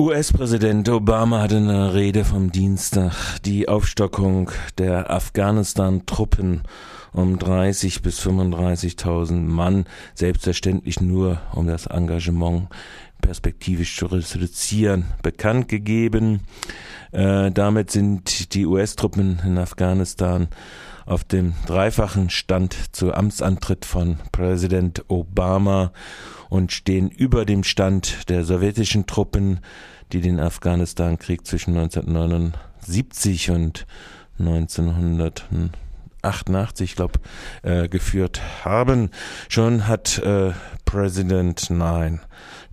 US-Präsident Obama hatte in einer Rede vom Dienstag die Aufstockung der Afghanistan-Truppen um 30 bis 35.000 Mann, selbstverständlich nur um das Engagement perspektivisch zu reduzieren, bekannt gegeben. Äh, damit sind die US-Truppen in Afghanistan auf dem dreifachen Stand zu Amtsantritt von Präsident Obama und stehen über dem Stand der sowjetischen Truppen, die den Afghanistan-Krieg zwischen 1979 und 1988, glaube äh, geführt haben. Schon hat äh, Präsident, nein,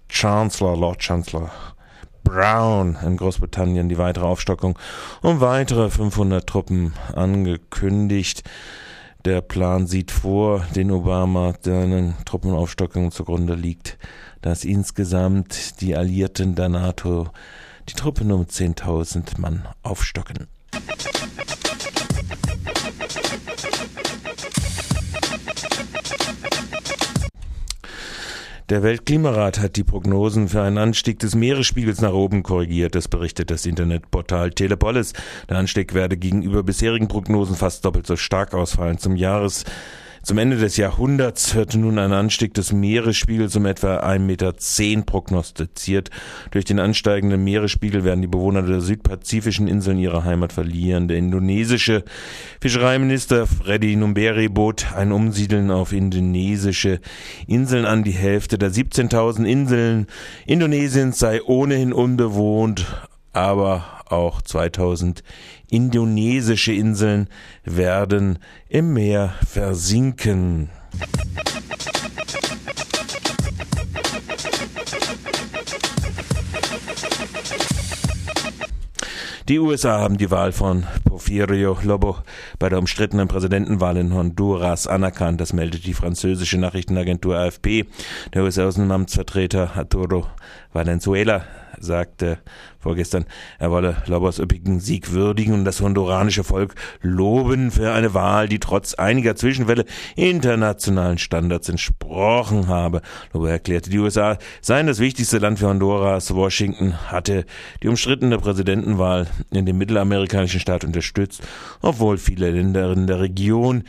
Chancellor, Lord Chancellor Brown in Großbritannien die weitere Aufstockung um weitere 500 Truppen angekündigt. Der Plan sieht vor, den Obama seinen Truppenaufstockungen zugrunde liegt, dass insgesamt die Alliierten der NATO die Truppen um 10.000 Mann aufstocken. Der Weltklimarat hat die Prognosen für einen Anstieg des Meeresspiegels nach oben korrigiert. Das berichtet das Internetportal Telepolis. Der Anstieg werde gegenüber bisherigen Prognosen fast doppelt so stark ausfallen. Zum Jahres zum Ende des Jahrhunderts wird nun ein Anstieg des Meeresspiegels um etwa 1,10 Meter prognostiziert. Durch den ansteigenden Meeresspiegel werden die Bewohner der südpazifischen Inseln ihre Heimat verlieren. Der indonesische Fischereiminister Freddy Numberi bot ein Umsiedeln auf indonesische Inseln an. Die Hälfte der 17.000 Inseln Indonesiens sei ohnehin unbewohnt, aber auch 2000 indonesische Inseln werden im Meer versinken. Die USA haben die Wahl von Porfirio Lobo bei der umstrittenen Präsidentenwahl in Honduras anerkannt. Das meldet die französische Nachrichtenagentur AFP. Der US-Außenamtsvertreter Arturo Valenzuela sagte vorgestern, er wolle Lobos üppigen Sieg würdigen und das honduranische Volk loben für eine Wahl, die trotz einiger Zwischenfälle internationalen Standards entsprochen habe. Lobo erklärte, die USA seien das wichtigste Land für Honduras. Washington hatte die umstrittene Präsidentenwahl in dem mittelamerikanischen Staat unterstützt, obwohl viele Länder in der Region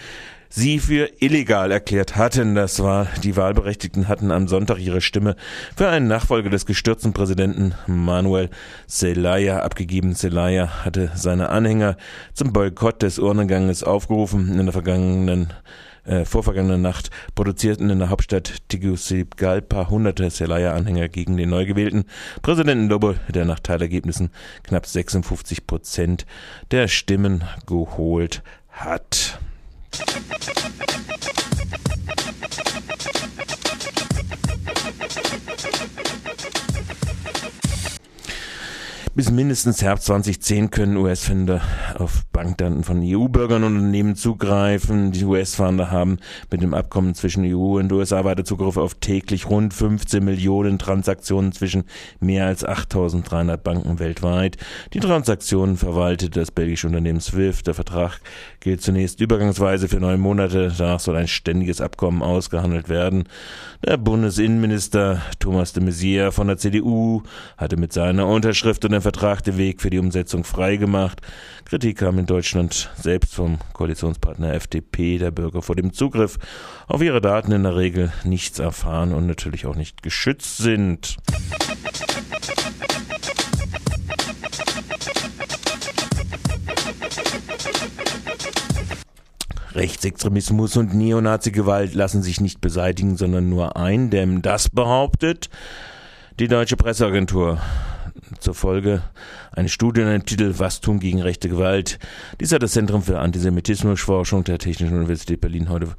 sie für illegal erklärt hatten. Das war, die Wahlberechtigten hatten am Sonntag ihre Stimme für einen Nachfolger des gestürzten Präsidenten Manuel Zelaya abgegeben. Zelaya hatte seine Anhänger zum Boykott des Urnenganges aufgerufen. In der vergangenen äh, vorvergangenen Nacht produzierten in der Hauptstadt Tegucigalpa hunderte Zelaya-Anhänger gegen den neu gewählten Präsidenten Lobo, der nach Teilergebnissen knapp 56 Prozent der Stimmen geholt hat. Bis mindestens Herbst 2010 können US-Fänder auf Bankdaten von EU-Bürgern und Unternehmen zugreifen. Die US-Fahnder haben mit dem Abkommen zwischen EU und USA weiter Zugriff auf täglich rund 15 Millionen Transaktionen zwischen mehr als 8300 Banken weltweit. Die Transaktionen verwaltet das belgische Unternehmen SWIFT. Der Vertrag gilt zunächst übergangsweise für neun Monate. Danach soll ein ständiges Abkommen ausgehandelt werden. Der Bundesinnenminister Thomas de Maizière von der CDU hatte mit seiner Unterschrift und dem Vertrag den Weg für die Umsetzung freigemacht. Kritik kam in Deutschland selbst vom Koalitionspartner FDP, der Bürger vor dem Zugriff auf ihre Daten in der Regel nichts erfahren und natürlich auch nicht geschützt sind. Rechtsextremismus und Neonazi-Gewalt lassen sich nicht beseitigen, sondern nur eindämmen. Das behauptet die Deutsche Presseagentur. Zur Folge eine Studie unter dem Titel Was tun gegen rechte Gewalt. Dies hat das Zentrum für Antisemitismusforschung der Technischen Universität Berlin heute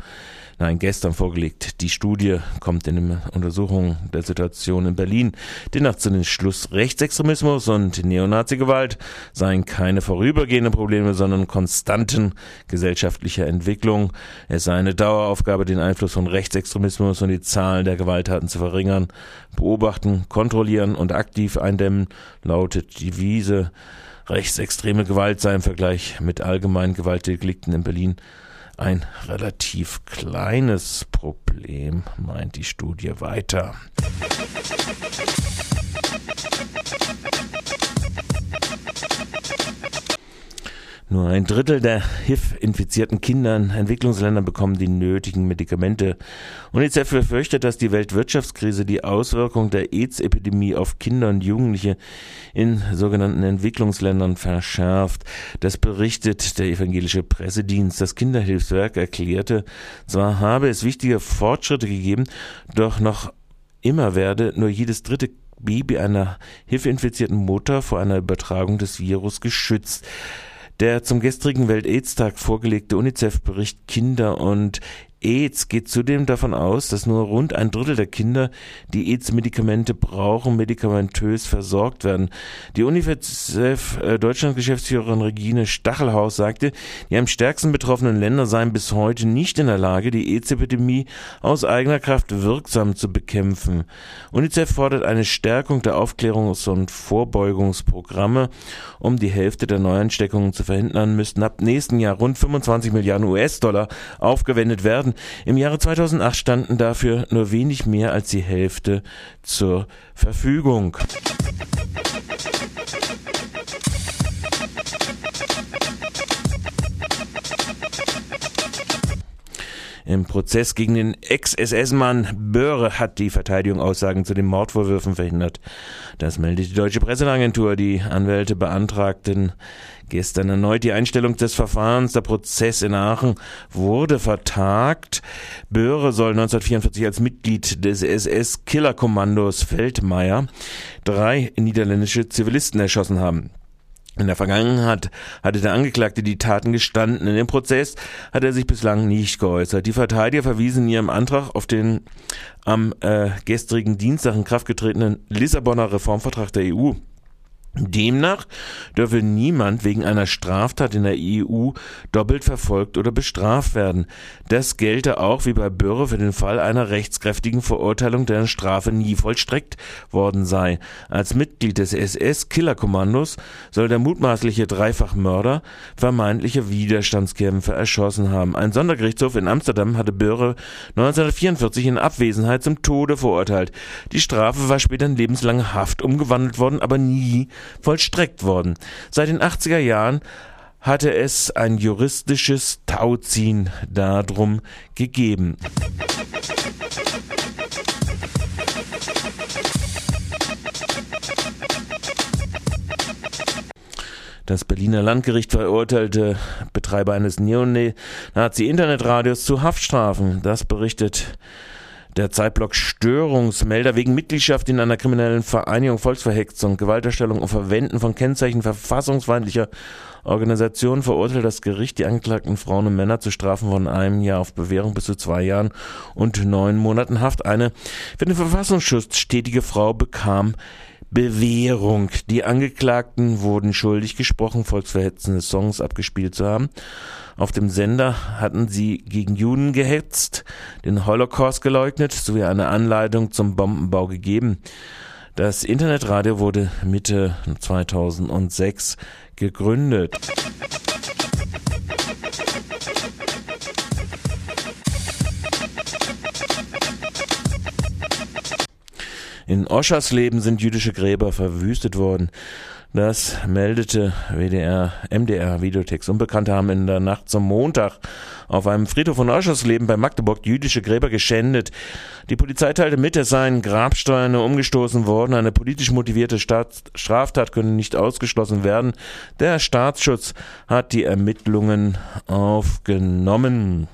nein, gestern vorgelegt. Die Studie kommt in der Untersuchung der Situation in Berlin demnach zu dem Schluss, Rechtsextremismus und Neonazi-Gewalt seien keine vorübergehenden Probleme, sondern konstanten gesellschaftlicher Entwicklung. Es sei eine Daueraufgabe, den Einfluss von Rechtsextremismus und die Zahl der Gewalttaten zu verringern. Beobachten, kontrollieren und aktiv eindämmen lautet die Wiese. Rechtsextreme Gewalt sei im Vergleich mit allgemeinen Gewaltdelikten in Berlin ein relativ kleines Problem, meint die Studie weiter. Nur ein Drittel der HIV-infizierten Kinder in Entwicklungsländern bekommen die nötigen Medikamente. UNICEF befürchtet, dass die Weltwirtschaftskrise die Auswirkung der AIDS-Epidemie auf Kinder und Jugendliche in sogenannten Entwicklungsländern verschärft. Das berichtet der evangelische Pressedienst. Das Kinderhilfswerk erklärte, zwar habe es wichtige Fortschritte gegeben, doch noch immer werde nur jedes dritte Baby einer HIV-infizierten Mutter vor einer Übertragung des Virus geschützt. Der zum gestrigen Welt-Aids-Tag vorgelegte UNICEF-Bericht Kinder und AIDS geht zudem davon aus, dass nur rund ein Drittel der Kinder, die AIDS-Medikamente brauchen, medikamentös versorgt werden. Die UNICEF äh, Deutschland-Geschäftsführerin Regine Stachelhaus sagte, die am stärksten betroffenen Länder seien bis heute nicht in der Lage, die AIDS-Epidemie aus eigener Kraft wirksam zu bekämpfen. UNICEF fordert eine Stärkung der Aufklärungs- und Vorbeugungsprogramme. Um die Hälfte der Neuansteckungen zu verhindern, müssten ab nächsten Jahr rund 25 Milliarden US-Dollar aufgewendet werden Milliarden. Im Jahre 2008 standen dafür nur wenig mehr als die Hälfte zur Verfügung. Im Prozess gegen den Ex-SS-Mann Böhre hat die Verteidigung Aussagen zu den Mordvorwürfen verhindert. Das meldet die deutsche Presseagentur. Die Anwälte beantragten gestern erneut die Einstellung des Verfahrens. Der Prozess in Aachen wurde vertagt. Böhre soll 1944 als Mitglied des SS-Killerkommandos Feldmeier drei niederländische Zivilisten erschossen haben. In der Vergangenheit hatte der Angeklagte die Taten gestanden. In dem Prozess hat er sich bislang nicht geäußert. Die Verteidiger verwiesen in ihrem Antrag auf den am äh, gestrigen Dienstag in Kraft getretenen Lissabonner Reformvertrag der EU. Demnach dürfe niemand wegen einer Straftat in der EU doppelt verfolgt oder bestraft werden. Das gelte auch wie bei Bürre für den Fall einer rechtskräftigen Verurteilung, deren Strafe nie vollstreckt worden sei. Als Mitglied des SS-Killerkommandos soll der mutmaßliche Dreifachmörder vermeintliche Widerstandskämpfer erschossen haben. Ein Sondergerichtshof in Amsterdam hatte Bürre 1944 in Abwesenheit zum Tode verurteilt. Die Strafe war später in lebenslange Haft umgewandelt worden, aber nie vollstreckt worden. Seit den 80er Jahren hatte es ein juristisches Tauziehen darum gegeben. Das Berliner Landgericht verurteilte Betreiber eines Neonazi-Internetradios zu Haftstrafen. Das berichtet der Zeitblock Störungsmelder wegen Mitgliedschaft in einer kriminellen Vereinigung, Volksverhetzung, Gewalterstellung und Verwenden von Kennzeichen verfassungsfeindlicher Organisationen verurteilt das Gericht die angeklagten Frauen und Männer zu Strafen von einem Jahr auf Bewährung bis zu zwei Jahren und neun Monaten Haft. Eine für den Verfassungsschutz stetige Frau bekam Bewährung. Die Angeklagten wurden schuldig gesprochen, volksverhetzende Songs abgespielt zu haben. Auf dem Sender hatten sie gegen Juden gehetzt, den Holocaust geleugnet sowie eine Anleitung zum Bombenbau gegeben. Das Internetradio wurde Mitte 2006 gegründet. In Oschersleben sind jüdische Gräber verwüstet worden. Das meldete WDR, MDR Videotext. Unbekannte haben in der Nacht zum Montag auf einem Friedhof von Oschersleben bei Magdeburg jüdische Gräber geschändet. Die Polizei teilte mit, es seien Grabsteine umgestoßen worden. Eine politisch motivierte Staat Straftat könne nicht ausgeschlossen werden. Der Staatsschutz hat die Ermittlungen aufgenommen.